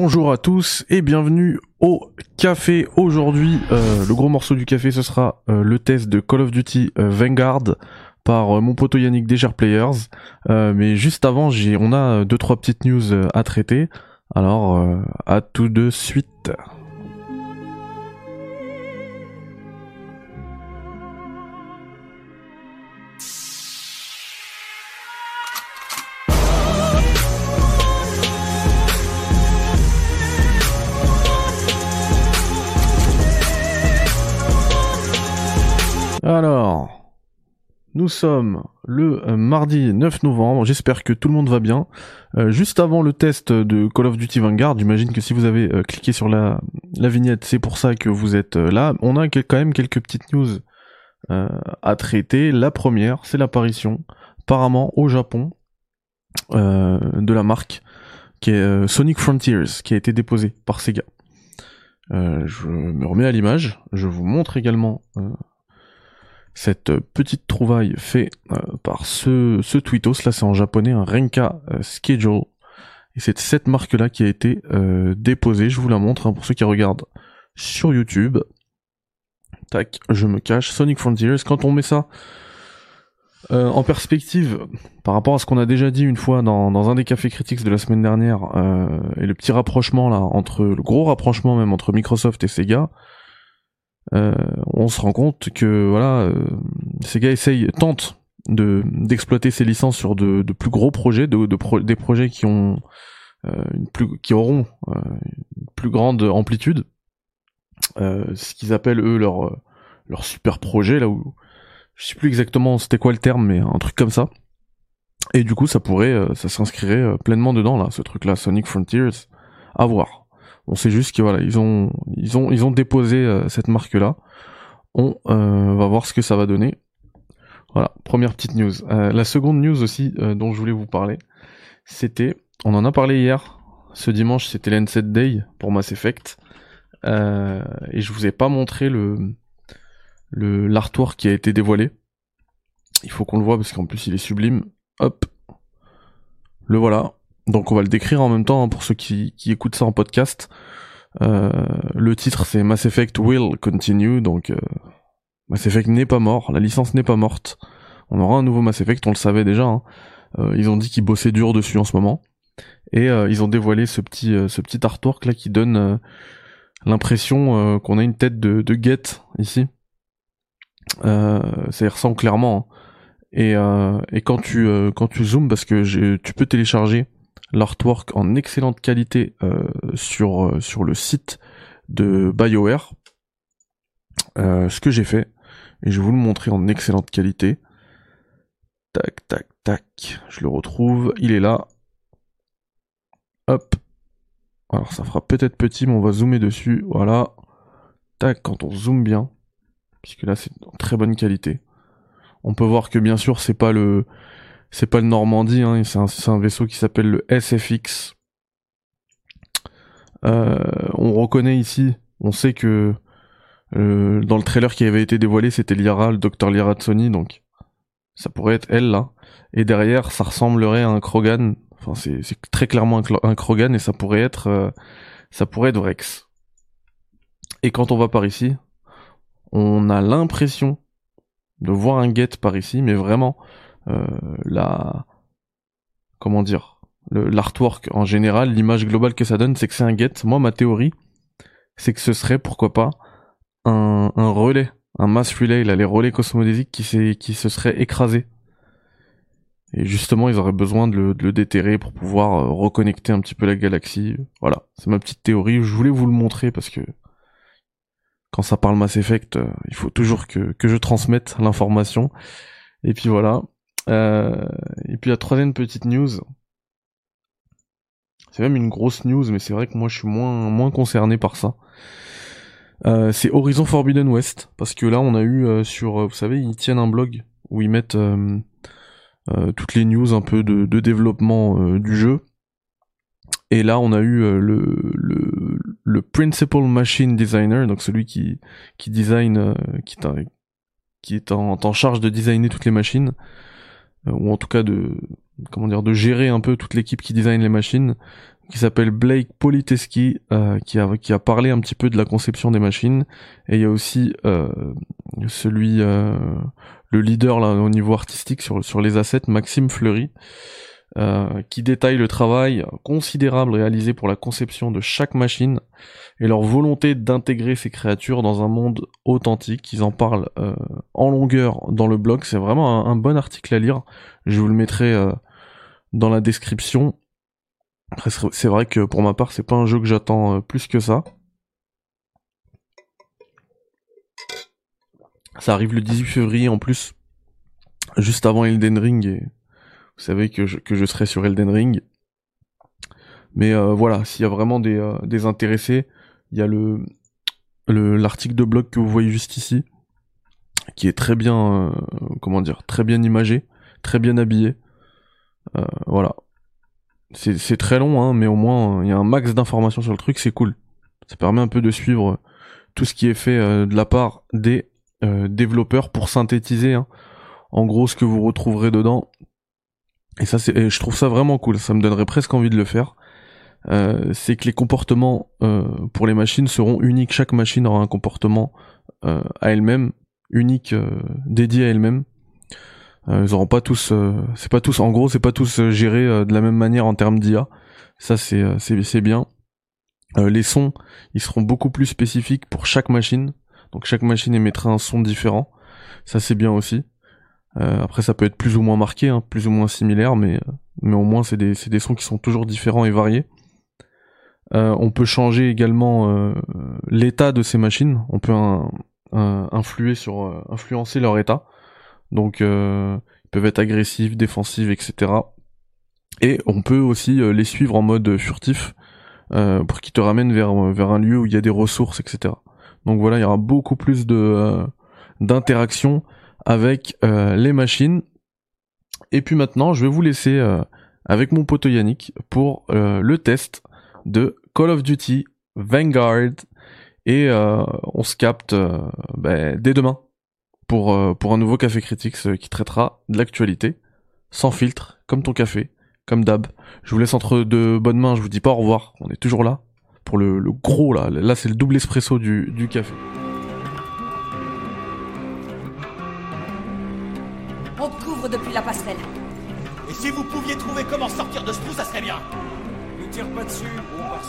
Bonjour à tous et bienvenue au café. Aujourd'hui, euh, le gros morceau du café, ce sera euh, le test de Call of Duty euh, Vanguard par mon poteau Yannick Deger Players. mais juste avant, j'ai, on a deux trois petites news à traiter. Alors, à tout de suite. Nous sommes le euh, mardi 9 novembre, j'espère que tout le monde va bien. Euh, juste avant le test de Call of Duty Vanguard, j'imagine que si vous avez euh, cliqué sur la, la vignette, c'est pour ça que vous êtes là. On a quand même quelques petites news à traiter. La première, c'est l'apparition, apparemment au Japon, de la marque qui est Sonic Frontiers, qui a été déposée par Sega. je me remets à l'image, je vous montre également cette petite trouvaille faite euh, par ce, ce tweetos, là c'est en japonais, un Renka euh, Schedule. Et c'est cette marque-là qui a été euh, déposée, je vous la montre hein, pour ceux qui regardent sur YouTube. Tac, je me cache. Sonic Frontiers, quand on met ça en perspective, par rapport à ce qu'on a déjà dit une fois dans, dans un des cafés critiques de la semaine dernière, et le petit rapprochement là, entre le gros rapprochement même entre Microsoft et Sega, euh, on se rend compte que voilà, euh, ces gars essayent, tentent de d'exploiter ces licences sur de, de, plus gros projets, de, de des projets qui ont euh, une plus, qui auront une plus grande amplitude. ce qu'ils appellent eux leur leur super projet là où je sais plus exactement c'était quoi le terme mais un truc comme ça. Et du coup ça pourrait ça s'inscrirait pleinement dedans là ce truc là Sonic Frontiers à voir. On sait juste que voilà, ils ont ils ont ils ont déposé euh, cette marque là. On euh, va voir ce que ça va donner. Voilà, première petite news. Euh, la seconde news aussi dont je voulais vous parler, c'était, on en a parlé hier. Ce dimanche, c'était l'N7 Day pour Mass Effect, et je vous ai pas montré le le l'artwork qui a été dévoilé. Il faut qu'on le voit parce qu'en plus il est sublime. Hop, le voilà. Donc on va le décrire en même temps hein, pour ceux qui, écoutent ça en podcast. Euh, le titre c'est Mass Effect Will Continue, donc euh, Mass Effect n'est pas mort, la licence n'est pas morte. On aura un nouveau Mass Effect, on le savait déjà. Hein. Euh, ils ont dit qu'ils bossaient dur dessus en ce moment. Et ils ont dévoilé ce petit, ce petit artwork là qui donne l'impression qu'on a une tête de, de Get ici. ça y ressemble clairement. Hein. Et, et quand tu quand tu zoomes parce que tu peux télécharger l'artwork en excellente qualité euh, sur, euh, sur le site de BioWare. Euh, ce que j'ai fait, et je vais vous le montrer en excellente qualité. Tac, tac, tac. Je le retrouve. Il est là. Hop. Alors ça fera peut-être petit, mais on va zoomer dessus. Voilà. Tac, quand on zoome bien. Puisque là c'est en très bonne qualité. On peut voir que bien sûr c'est pas le c'est pas le Normandie, hein, c'est un, vaisseau qui s'appelle le SFX. Euh, on reconnaît ici, on sait que euh, dans le trailer qui avait été dévoilé, c'était Lyra, le docteur Lyra de Sony, donc ça pourrait être elle là. Et derrière, ça ressemblerait à un Krogan. Enfin, c'est très clairement un, Krogan et ça pourrait être, euh, ça pourrait être Rex. Et quand on va par ici, on a l'impression de voir un Get par ici, mais vraiment, la comment dire l'artwork en général, l'image globale que ça donne, c'est que c'est un get. Moi, ma théorie, c'est que ce serait pourquoi pas un, un relais, un mass relay, là, les relais cosmodésiques qui, qui se seraient écrasés. Et justement, ils auraient besoin de le, de le déterrer pour pouvoir euh, reconnecter un petit peu la galaxie. Voilà, c'est ma petite théorie. Je voulais vous le montrer parce que quand ça parle Mass Effect, euh, il faut toujours que, que je transmette l'information. Et puis voilà. Euh, et puis la troisième petite news, c'est même une grosse news, mais c'est vrai que moi je suis moins moins concerné par ça. Euh, c'est Horizon Forbidden West, parce que là on a eu euh, sur, vous savez, ils tiennent un blog où ils mettent toutes les news un peu de, développement du jeu. Et là on a eu le, le, Principal Machine Designer, donc celui qui qui qui, est en, en charge de designer toutes les machines, ou en tout cas de comment dire de gérer un peu toute l'équipe qui design les machines qui s'appelle Blake Politeski, euh, qui, a, qui a parlé un petit peu de la conception des machines. Et il y a aussi euh, celui, euh, le leader là au niveau artistique sur, sur les assets, Maxime Fleury, euh, qui détaille le travail considérable réalisé pour la conception de chaque machine et leur volonté d'intégrer ces créatures dans un monde authentique. Ils en parlent euh, en longueur dans le blog. C'est vraiment un, bon article à lire. Je vous le mettrai dans la description. C'est vrai que pour ma part, c'est pas un jeu que j'attends euh, plus que ça. Ça arrive le 18 février en plus, juste avant Elden Ring, et vous savez que je, que je serai sur Elden Ring. Mais euh, voilà, s'il y a vraiment des, euh, des intéressés, il y a le l'article de blog que vous voyez juste ici, qui est très bien, comment dire, très bien imagé, très bien habillé. voilà, c'est très long, hein, mais au moins il y a un max d'informations sur le truc, c'est cool. Ça permet un peu de suivre tout ce qui est fait euh, de la part des euh, développeurs pour synthétiser, hein, en gros, ce que vous retrouverez dedans. Et ça, c'est, je trouve ça vraiment cool. Ça me donnerait presque envie de le faire. Euh, c'est que les comportements pour les machines seront uniques. Chaque machine aura un comportement à elle-même, unique, dédié à elle-même. Euh, ils auront pas tous, euh, c'est pas tous, en gros, c'est pas tous euh, gérés de la même manière en termes d'IA. Ça, c'est c'est bien. les sons, ils seront beaucoup plus spécifiques pour chaque machine. Donc chaque machine émettra un son différent. Ça, c'est bien aussi. Après, ça peut être plus ou moins marqué, hein, plus ou moins similaire, mais mais au moins c'est des des sons qui sont toujours différents et variés. on peut changer également l'état de ces machines. On peut influer sur influencer leur état. Donc euh, ils peuvent être agressifs, défensifs, etc. Et on peut aussi euh, les suivre en mode furtif euh, pour qu'ils te ramènent vers, vers un lieu où il y a des ressources, etc. Donc voilà, il y aura beaucoup plus de d'interaction avec les machines. Et puis maintenant, je vais vous laisser avec mon pote Yannick pour le test de Call of Duty Vanguard. Et on se capte ben, dès demain pour, euh, pour un nouveau Café Critique qui traitera de l'actualité, sans filtre, comme ton café, comme d'hab. Je vous laisse entre de bonnes mains, je vous dis pas au revoir, on est toujours là, pour le, le gros là, là c'est le double espresso du, du café. Passerelle. Et si vous pouviez trouver comment sortir de ce trou, ça serait bien Ne tire pas dessus, on part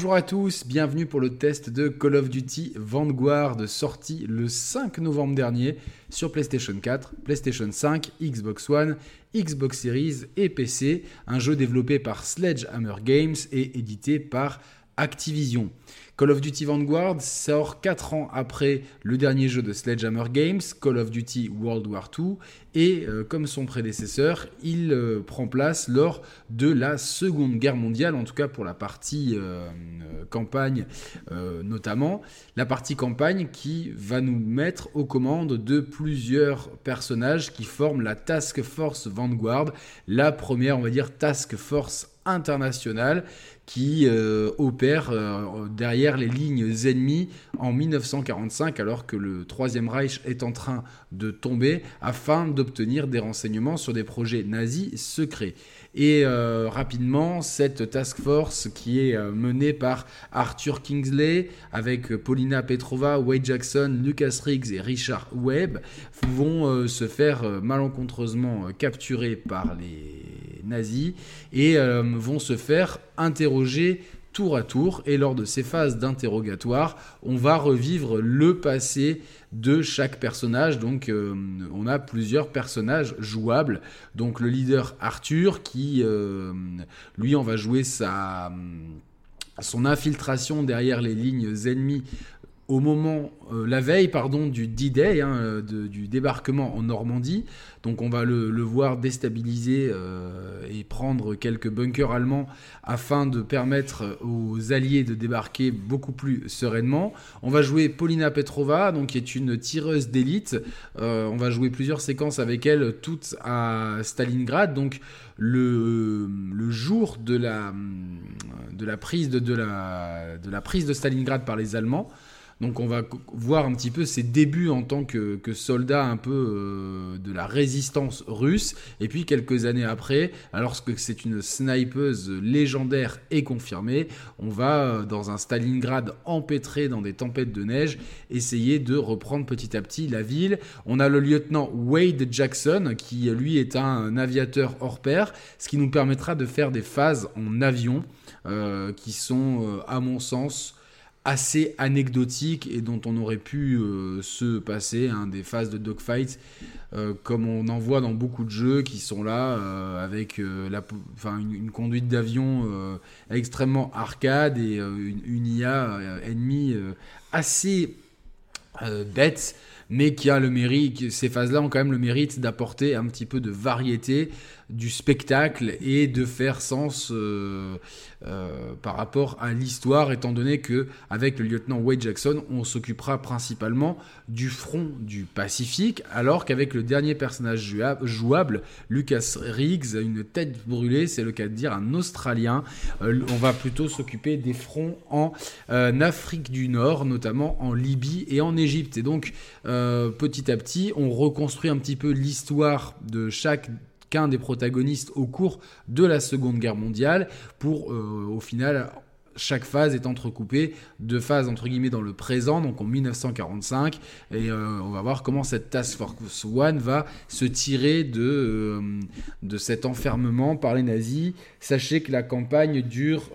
Bonjour à tous, bienvenue pour le test de Call of Duty Vanguard sorti le 5 novembre dernier sur PlayStation 4, PlayStation 5, Xbox One, Xbox Series et PC, un jeu développé par Sledgehammer Games et édité par Activision. Call of Duty Vanguard sort 4 ans après le dernier jeu de Sledgehammer Games, Call of Duty World War II, et euh, comme son prédécesseur, il euh, prend place lors de la Seconde Guerre mondiale, en tout cas pour la partie euh, campagne notamment. La partie campagne qui va nous mettre aux commandes de plusieurs personnages qui forment la Task Force Vanguard, la première, on va dire, Task Force internationale qui euh, opère euh, derrière les lignes ennemies en 1945 alors que le Troisième Reich est en train de tomber afin d'obtenir des renseignements sur des projets nazis secrets. Et euh, rapidement, cette task force qui est menée par Arthur Kingsley avec Paulina Petrova, Wade Jackson, Lucas Riggs et Richard Webb vont se faire malencontreusement capturer par les nazis et euh, vont se faire interroger tour à tour. Et lors de ces phases d'interrogatoire, on va revivre le passé de chaque personnage. Donc euh, on a plusieurs personnages jouables. Donc le leader Arthur qui, euh, lui, on va jouer sa, son infiltration derrière les lignes ennemies au moment, euh, la veille, pardon, du D-Day, hein, euh, du débarquement en Normandie. Donc on va le, voir déstabiliser euh, et prendre quelques bunkers allemands afin de permettre aux Alliés de débarquer beaucoup plus sereinement. On va jouer Paulina Petrova, donc qui est une tireuse d'élite. On va jouer plusieurs séquences avec elle, toutes à Stalingrad. Donc le, jour de la, de la prise de, de la prise de Stalingrad par les Allemands. Donc on va voir un petit peu ses débuts en tant que, soldat un peu euh, de la résistance russe. Et puis quelques années après, alors que c'est une snipeuse légendaire et confirmée, on va euh, dans un Stalingrad empêtré dans des tempêtes de neige essayer de reprendre petit à petit la ville. On a le lieutenant Wade Jackson qui lui est un aviateur hors pair, ce qui nous permettra de faire des phases en avion euh, qui sont à mon sens assez anecdotiques et dont on aurait pu euh, se passer hein, des phases de dogfight euh, comme on en voit dans beaucoup de jeux qui sont là euh, avec une, conduite d'avion extrêmement arcade et une, une IA ennemie assez bête mais qui a le mérite, ces phases-là ont quand même le mérite d'apporter un petit peu de variété, du spectacle et de faire sens euh, euh, par rapport à l'histoire, étant donné que avec le lieutenant Wade Jackson, on s'occupera principalement du front du Pacifique, alors qu'avec le dernier personnage jouable, Lucas Riggs, une tête brûlée, c'est le cas de dire un Australien, euh, on va plutôt s'occuper des fronts en Afrique du Nord, notamment en Libye et en Égypte. Et donc, petit à petit, on reconstruit un petit peu l'histoire de chaque qu'un des protagonistes au cours de la Seconde Guerre mondiale pour euh, au final chaque phase est entrecoupée de phases entre guillemets dans le présent, donc en 1945, et euh, on va voir comment cette Task Force One va se tirer de, euh, de cet enfermement par les nazis. Sachez que la campagne dure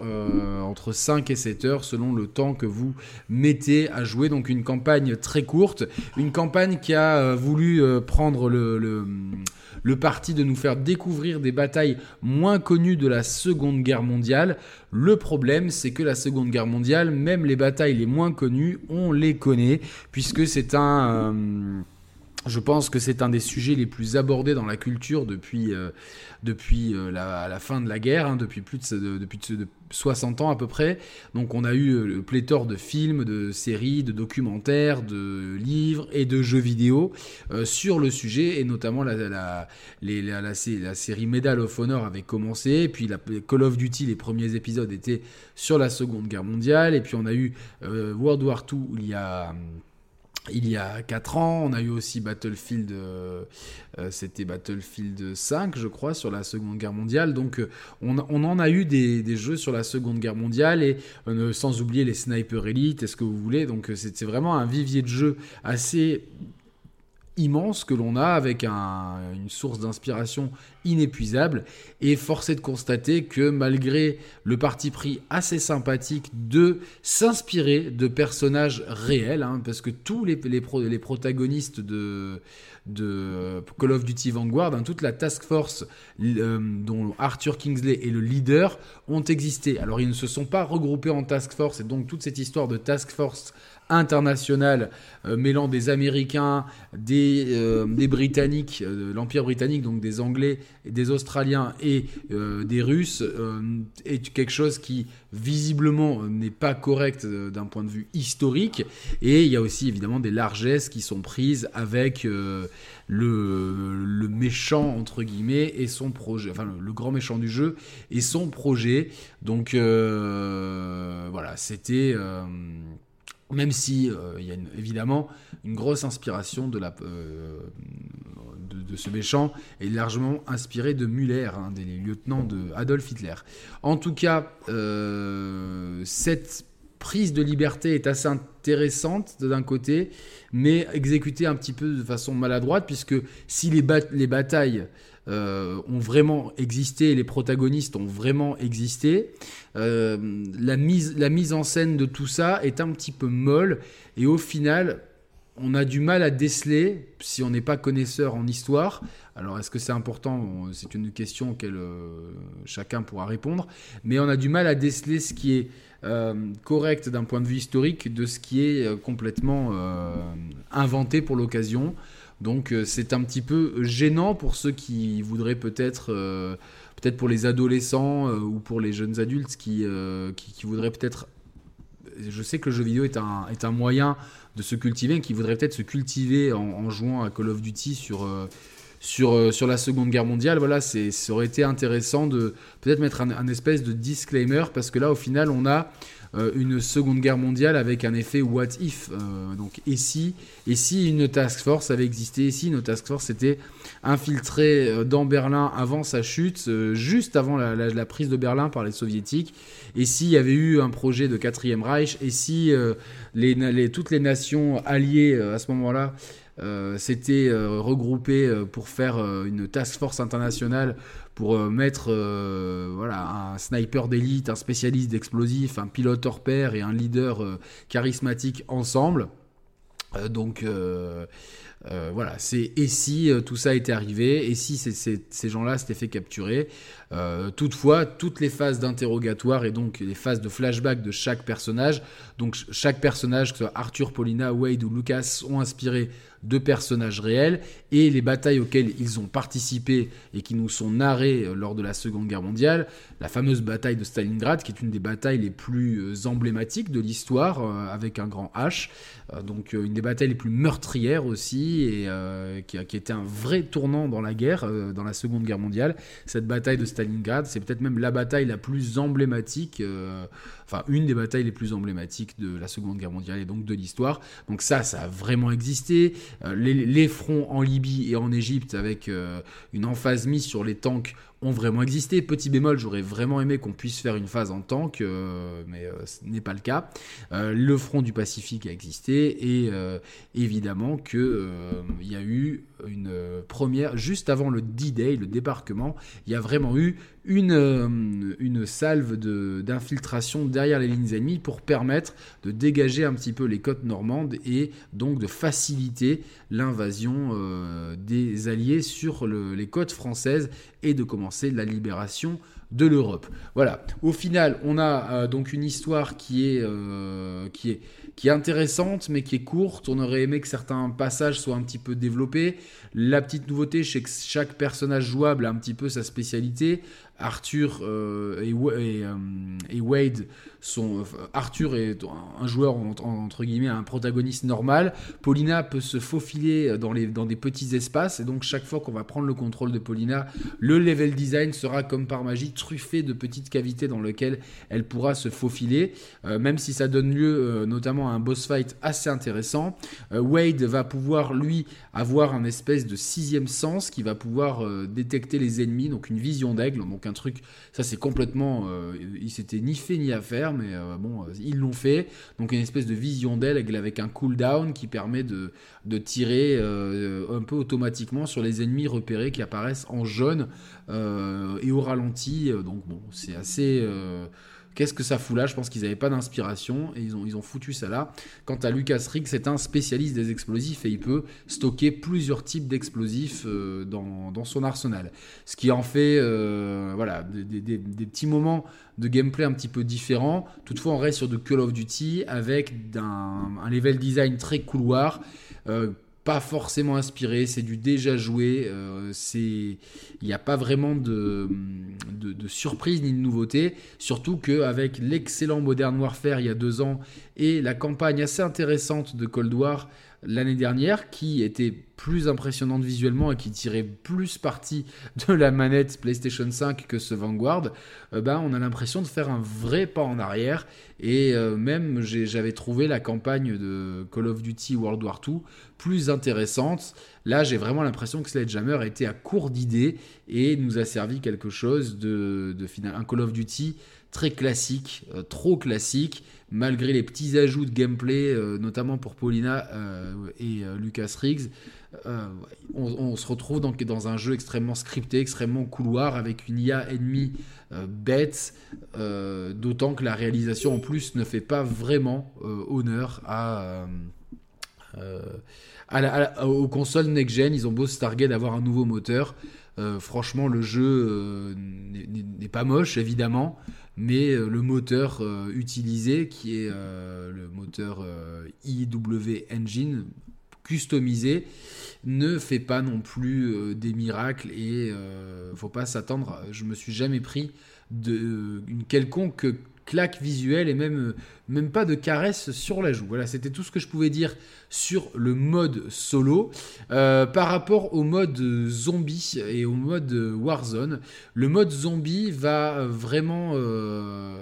entre 5 et 7 heures selon le temps que vous mettez à jouer, donc une campagne très courte, une campagne qui a voulu prendre le le parti de nous faire découvrir des batailles moins connues de la Seconde Guerre mondiale. Le problème, c'est que la Seconde Guerre mondiale, même les batailles les moins connues, on les connaît, puisque c'est un... euh, je pense que c'est un des sujets les plus abordés dans la culture depuis, euh, depuis euh, la, fin de la guerre, hein, depuis plus de, de- depuis de 60 ans à peu près. Donc on a eu euh, pléthore de films, de séries, de documentaires, de livres et de jeux vidéo sur le sujet, et notamment la, la, la, la sé- la série Medal of Honor avait commencé, puis la Call of Duty, les premiers épisodes étaient sur la Seconde Guerre mondiale, et puis on a eu World War II il y a... il y a 4 ans, on a eu aussi Battlefield, euh, euh, c'était Battlefield 5, je crois, sur la Seconde Guerre mondiale. Donc, euh, on, en a eu des, jeux sur la Seconde Guerre mondiale, et sans oublier les Sniper Elite, est-ce que vous voulez. Donc, c'est vraiment un vivier de jeux assez immense que l'on a avec un- une source d'inspiration inépuisable et force est de constater que malgré le parti pris assez sympathique de s'inspirer de personnages réels, hein, parce que tous les protagonistes de, de Call of Duty Vanguard, hein, toute la task force euh, dont Arthur Kingsley est le leader, ont existé. Alors ils ne se sont pas regroupés en task force et donc toute cette histoire de task force internationale euh, mêlant des Américains, des, euh, des Britanniques, euh, l'Empire britannique, donc des Anglais, des Australiens et des Russes, est quelque chose qui visiblement n'est pas correct d'un point de vue historique. Et il y a aussi évidemment des largesses qui sont prises avec le, le méchant entre guillemets et son projet, enfin le, le grand méchant du jeu et son projet. Donc voilà, c'était même si euh, il y a évidemment une grosse inspiration euh, de, ce méchant est largement inspiré de Müller, hein, des lieutenants de Adolf Hitler. En tout cas, euh, cette prise de liberté est assez intéressante d'un côté, mais exécutée un petit peu de façon maladroite, puisque si les batailles euh, ont vraiment existé, les protagonistes ont vraiment existé, euh, la, mise, la mise en scène de tout ça est un petit peu molle, et au final, on a du mal à déceler si on n'est pas connaisseur en histoire. Alors, est-ce que c'est important? C'est une question auquel euh, chacun pourra répondre. Mais on a du mal à déceler ce qui est correct d'un point de vue historique de ce qui est complètement inventé pour l'occasion. Donc, c'est un petit peu gênant pour ceux qui voudraient peut-être, peut-être pour les adolescents ou pour les jeunes adultes qui, qui, voudraient peut-être. Je sais que le jeu vidéo est un, est un moyen de se cultiver, qui voudraient peut-être se cultiver en, jouant à Call of Duty sur sur, euh, sur la Seconde Guerre mondiale, voilà, ça aurait été intéressant de peut-être mettre un, espèce de disclaimer, parce que là, au final, on a euh, une Seconde Guerre mondiale avec un effet what if. Euh, donc, et si, et si une task force avait existé, et si une task force était infiltrée dans Berlin avant sa chute, juste avant la, prise de Berlin par les soviétiques, et s'il y avait eu un projet de quatrième Reich, et si toutes les nations alliées à ce moment-là s'étaient euh, regroupés euh, pour faire une task force internationale pour mettre voilà, un sniper d'élite, un spécialiste d'explosifs, un pilote hors pair et un leader charismatique ensemble. donc voilà, c'est et si tout ça était arrivé, et si ces gens-là s'étaient fait capturer. Toutefois, toutes les phases d'interrogatoire et donc les phases de flashback de chaque personnage, donc chaque personnage, que ce soit Arthur, Paulina, Wade ou Lucas, ont inspiré de personnages réels et les batailles auxquelles ils ont participé et qui nous sont narrées euh, lors de la Seconde Guerre mondiale, la fameuse bataille de Stalingrad qui est une des batailles les plus euh, emblématiques de l'histoire euh, avec un grand H, donc une des batailles les plus meurtrières aussi et qui, a, qui était un vrai tournant dans la guerre, dans la Seconde Guerre mondiale. Cette bataille de Stalingrad, c'est peut-être même la bataille la plus emblématique enfin une des batailles les plus emblématiques de la Seconde Guerre mondiale et donc de l'histoire. Donc ça, ça a vraiment existé. Euh, les, fronts en Libye et en Égypte avec euh, une emphase mise sur les tanks ont vraiment existé. Petit bémol, j'aurais vraiment aimé qu'on puisse faire une phase en tank, euh, mais ce n'est pas le cas. le front du Pacifique a existé et évidemment qu'il il y a eu une première, juste avant le D-Day, le débarquement, il y a vraiment eu une, une salve d'infiltration derrière les lignes ennemies pour permettre de dégager un petit peu les côtes normandes et donc de faciliter l'invasion euh, des Alliés sur les côtes françaises et de commencer la libération de l'Europe. Voilà. Au final, on a euh, donc une histoire qui est, qui est qui est intéressante mais qui est courte. On aurait aimé que certains passages soient un petit peu développés. La petite nouveauté, c'est que chaque personnage jouable a un petit peu sa spécialité. Arthur euh, euh, et, Wade sont. Arthur est un joueur entre, guillemets un protagoniste normal. Paulina peut se faufiler dans, des petits espaces et donc chaque fois qu'on va prendre le contrôle de Paulina, le level design sera comme par magie truffé de petites cavités dans lesquelles elle pourra se faufiler, euh, même si ça donne lieu notamment à un boss fight assez intéressant. Wade va pouvoir lui avoir un espèce de sixième sens qui va pouvoir détecter les ennemis, donc une vision d'aigle. Donc un truc, ça c'est complètement, euh, il s'était ni fait ni à faire, mais euh, bon, euh, ils l'ont fait. Donc une espèce de vision d'elle avec un cooldown qui permet de, de tirer un peu automatiquement sur les ennemis repérés qui apparaissent en jaune et au ralenti. donc bon, c'est assez Qu'est-ce que ça fout là? Je pense qu'ils n'avaient pas d'inspiration et ils ont, ils ont foutu ça là. Quant à Lucas Rigg, c'est un spécialiste des explosifs et il peut stocker plusieurs types d'explosifs euh, dans, dans, son arsenal. Ce qui en fait euh, voilà, des, des, petits moments de gameplay un petit peu différents. Toutefois, on reste sur de Call of Duty avec un, un level design très couloir. Euh, pas forcément inspiré, c'est du déjà joué, euh, c'est il n'y a pas vraiment de, de, surprise ni de nouveauté, surtout qu'avec l'excellent Modern Warfare il y a deux ans et la campagne assez intéressante de Cold War l'année dernière, qui était plus impressionnante visuellement et qui tirait plus parti de la manette PlayStation 5 que ce Vanguard, euh, ben, on a l'impression de faire un vrai pas en arrière. Et euh, même j'avais trouvé la campagne de Call of Duty World War II plus intéressante. Là, j'ai vraiment l'impression que Sledgehammer était à court d'idées et nous a servi quelque chose de, de final. Un Call of Duty très classique, euh, trop classique, malgré les petits ajouts de gameplay, euh, notamment pour Paulina euh, et Lucas Riggs. On, se retrouve donc dans un jeu extrêmement scripté, extrêmement couloir, avec une IA ennemie bête, d'autant que la réalisation en plus ne fait pas vraiment honneur à aux consoles next-gen, ils ont beau se targuer d'avoir un nouveau moteur. Euh, franchement, le jeu euh, n'est- pas moche, évidemment, mais euh, le moteur utilisé, qui est le moteur IW Engine, customisé, ne fait pas non plus des miracles et faut pas s'attendre. Je me suis jamais pris de quelconque claque visuelle et même euh, même pas de caresse sur la joue. Voilà, c'était tout ce que je pouvais dire sur le mode solo. Euh, par rapport au mode zombie et au mode Warzone, le mode zombie va vraiment euh,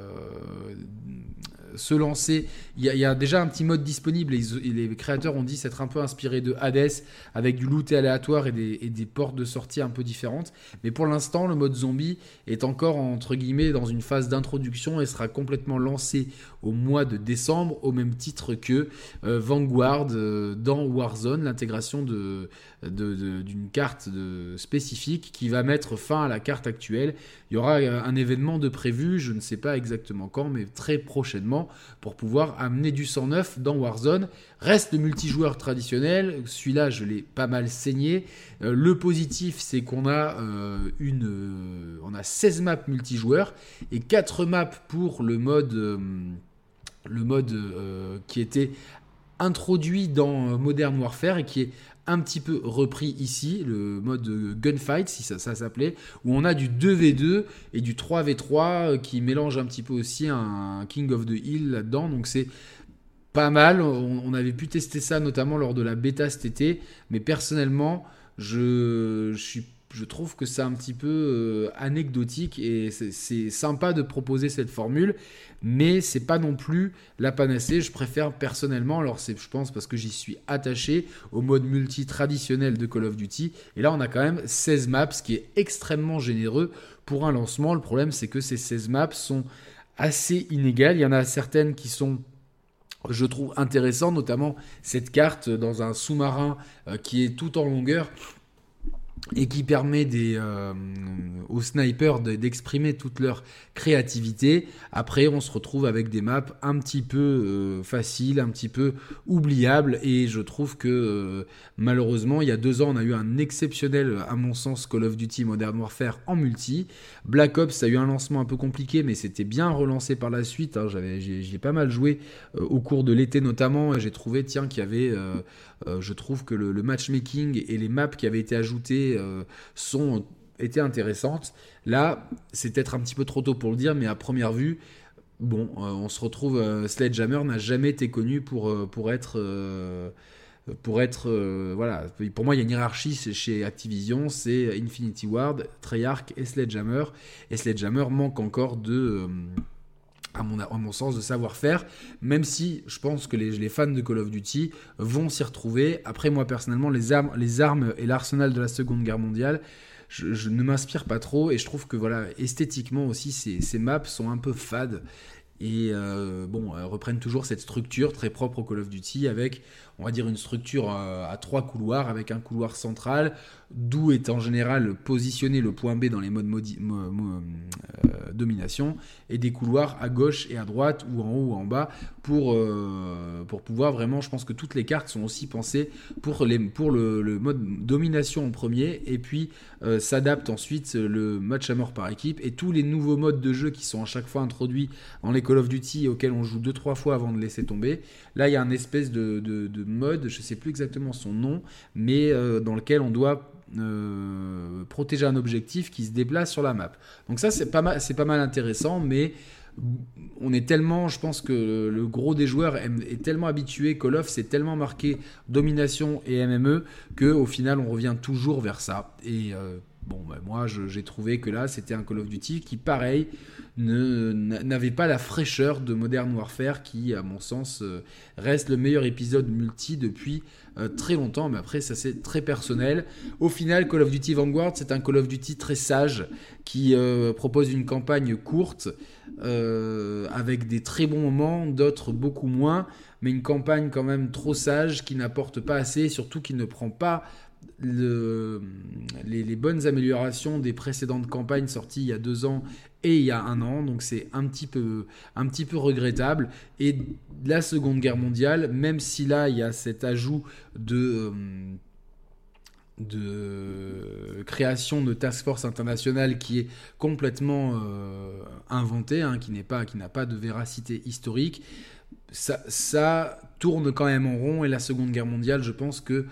se lancer. Il y, a, déjà un petit mode disponible et, les créateurs ont dit s'être un peu inspirés de Hades avec du loot aléatoire et des, et des portes de sortie un peu différentes. Mais pour l'instant, le mode zombie est encore entre guillemets dans une phase d'introduction et sera complètement lancé au mois de décembre au même titre que euh, Vanguard euh, dans Warzone, l'intégration d'une carte spécifique qui va mettre fin à la carte actuelle. Il y aura euh, un événement de prévu, je ne sais pas exactement quand, mais très prochainement pour pouvoir amener du sang neuf dans Warzone. Reste le multijoueur traditionnel, celui-là je l'ai pas mal saigné. Euh, le positif c'est qu'on a euh, une, euh, on a 16 maps multijoueurs et 4 maps pour le mode, le mode qui était introduit dans Modern Warfare et qui est un petit peu repris ici, le mode gunfight, si ça, s'appelait, où on a du 2v2 et du 3v3 euh, qui mélange un petit peu aussi un King of the Hill là-dedans. Donc c'est pas mal. On, avait pu tester ça notamment lors de la bêta cet été, mais personnellement, je suis je trouve que c'est un petit peu euh, anecdotique et c'est- sympa de proposer cette formule, mais c'est pas non plus la panacée. Je préfère personnellement, alors c'est je pense parce que j'y suis attaché au mode multi traditionnel de Call of Duty. Et là, on a quand même 16 maps, ce qui est extrêmement généreux pour un lancement. Le problème, c'est que ces 16 maps sont assez inégales. Il y en a certaines qui sont je trouve intéressantes, notamment cette carte dans un sous-marin euh, qui est tout en longueur et qui permet euh, aux snipers de- d'exprimer toute leur créativité. Après, on se retrouve avec des maps un petit peu euh, faciles, un petit peu oubliables, et je trouve que euh, malheureusement, il y a deux ans, on a eu un exceptionnel, à mon sens, Call of Duty Modern Warfare en multi. Black Ops a eu un lancement un peu compliqué, mais c'était bien relancé par la suite. hein. J'avais, j'ai, pas mal joué au cours de l'été notamment, et j'ai trouvé, tiens, qu'il y avait, je trouve que le, matchmaking et les maps qui avaient été ajoutées euh, sont étaient intéressantes. Là, c'est peut-être un petit peu trop tôt pour le dire, mais à première vue, bon, euh, on se retrouve. euh, Sledgehammer n'a jamais été connu pour euh, pour être euh, pour être euh, voilà. Pour moi, il y a une hiérarchie chez Activision, c'est Infinity Ward, Treyarch et Sledgehammer. Et Sledgehammer manque encore de euh, à mon, sens, de savoir-faire, même si je pense que les, fans de Call of Duty vont s'y retrouver. Après, moi, personnellement, les armes, et l'arsenal de la Seconde Guerre mondiale, je, ne m'inspire pas trop, et je trouve que, voilà, esthétiquement aussi, ces, ces maps sont un peu fades, et euh, bon, elles reprennent toujours cette structure très propre au Call of Duty, avec, on va dire, une structure euh, à trois couloirs, avec un couloir central, d'où est en général positionné le point B dans les modes euh, domination, et des couloirs à gauche et à droite, ou en haut ou en bas, pour, euh, pouvoir vraiment, je pense que toutes les cartes sont aussi pensées pour, le, mode domination en premier, et puis euh, s'adapte ensuite le match à mort par équipe, et tous les nouveaux modes de jeu qui sont à chaque fois introduits dans les Call of Duty, auxquels on joue 2-3 fois avant de laisser tomber. Là, il y a un espèce de, de- de mode, je sais plus exactement son nom, mais dans lequel on doit protéger un objectif qui se déplace sur la map. Donc ça, c'est pas mal, c'est pas mal intéressant, mais on est tellement, je pense que le gros des joueurs est tellement habitué, Call of c'est tellement marqué domination et MME que au final on revient toujours vers ça. Et euh, bon, bah, moi j'ai trouvé que là c'était un Call of Duty qui, pareil, n'avait pas la fraîcheur de Modern Warfare qui, à mon sens, euh, reste le meilleur épisode multi depuis euh, très longtemps. Mais après, ça c'est très personnel. Au final, Call of Duty Vanguard, c'est un Call of Duty très sage qui euh, propose une campagne courte avec des très bons moments, d'autres beaucoup moins, mais une campagne quand même trop sage qui n'apporte pas assez, surtout qui ne prend pas le, les, bonnes améliorations des précédentes campagnes sorties il y a deux ans et il y a un an, donc c'est un petit peu un petit peu regrettable. Et la Seconde Guerre mondiale, même si là il y a cet ajout de euh, de création de task force internationale qui est complètement euh, inventé, hein, qui n'est pas qui n'a pas de véracité historique. Ça, ça tourne quand même en rond et la Seconde Guerre mondiale, je pense que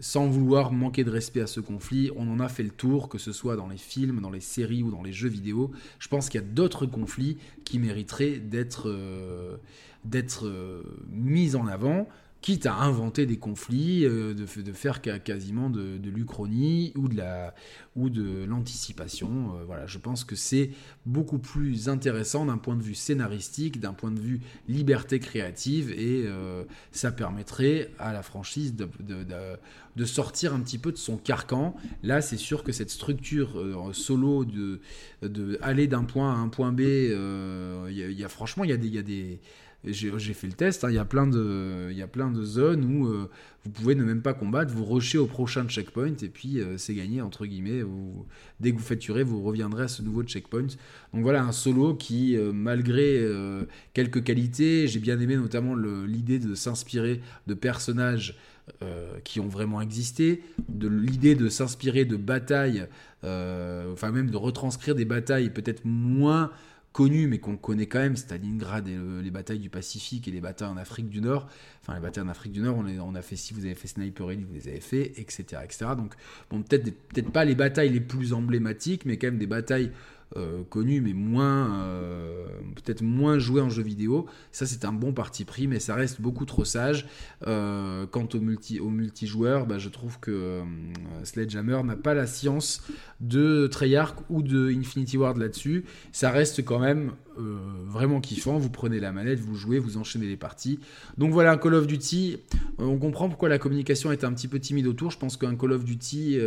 sans vouloir manquer de respect à ce conflit, on en a fait le tour, que ce soit dans les films, dans les séries ou dans les jeux vidéo. Je pense qu'il y a d'autres conflits qui mériteraient d'être euh, euh, mis en avant quitte à inventer des conflits, euh, de, faire quasiment de, de l'uchronie ou de l'anticipation. Euh, voilà, je pense que c'est beaucoup plus intéressant d'un point de vue scénaristique, d'un point de vue liberté créative, et euh, ça permettrait à la franchise de, sortir un petit peu de son carcan. Là, c'est sûr que cette structure solo de, aller d'un point à un point B, il y, a franchement, il y a des, y a des j'ai fait le test, hein. il, y a plein de, y a plein de zones où euh, vous pouvez ne même pas combattre, vous rushez au prochain checkpoint et puis euh, c'est gagné, entre guillemets. Dès que vous tuer, vous reviendrez à ce nouveau checkpoint. Donc voilà, un solo qui, euh, malgré quelques qualités, j'ai bien aimé notamment l'idée de s'inspirer de personnages qui ont vraiment existé, de l'idée de s'inspirer de batailles, enfin même de retranscrire des batailles peut-être moins connu mais qu'on connaît quand même, Stalingrad et les batailles du Pacifique et les batailles en Afrique du Nord. Enfin, les batailles en Afrique du Nord, on, on a fait, si vous avez fait Sniper Elite, vous les avez fait, etc. etc. Donc, bon, peut-être peut pas les batailles les plus emblématiques, mais quand même des batailles euh, connu, mais moins euh, peut-être moins joué en jeu vidéo. Ça, c'est un bon parti pris, mais ça reste beaucoup trop sage. Euh, quant au, multi, au multijoueur, bah, je trouve que Sledgehammer n'a pas la science de Treyarch ou de Infinity Ward là-dessus. Ça reste quand même vraiment kiffant. Vous prenez la manette, vous jouez, vous enchaînez les parties. Donc voilà, un Call of Duty. on comprend pourquoi la communication est un petit peu timide autour. Je pense qu'un Call of Duty,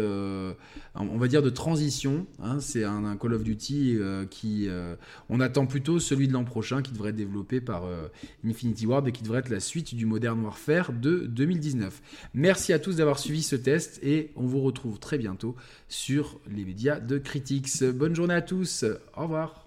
on va dire de transition, hein, c'est un, Call of Duty euh, qui, euh, on attend plutôt celui de l'an prochain qui devrait être développé par euh, Infinity Ward et qui devrait être la suite du Modern Warfare de 2019. Merci à tous d'avoir suivi ce test et on vous retrouve très bientôt sur les médias de Critics. Bonne journée à tous, au revoir.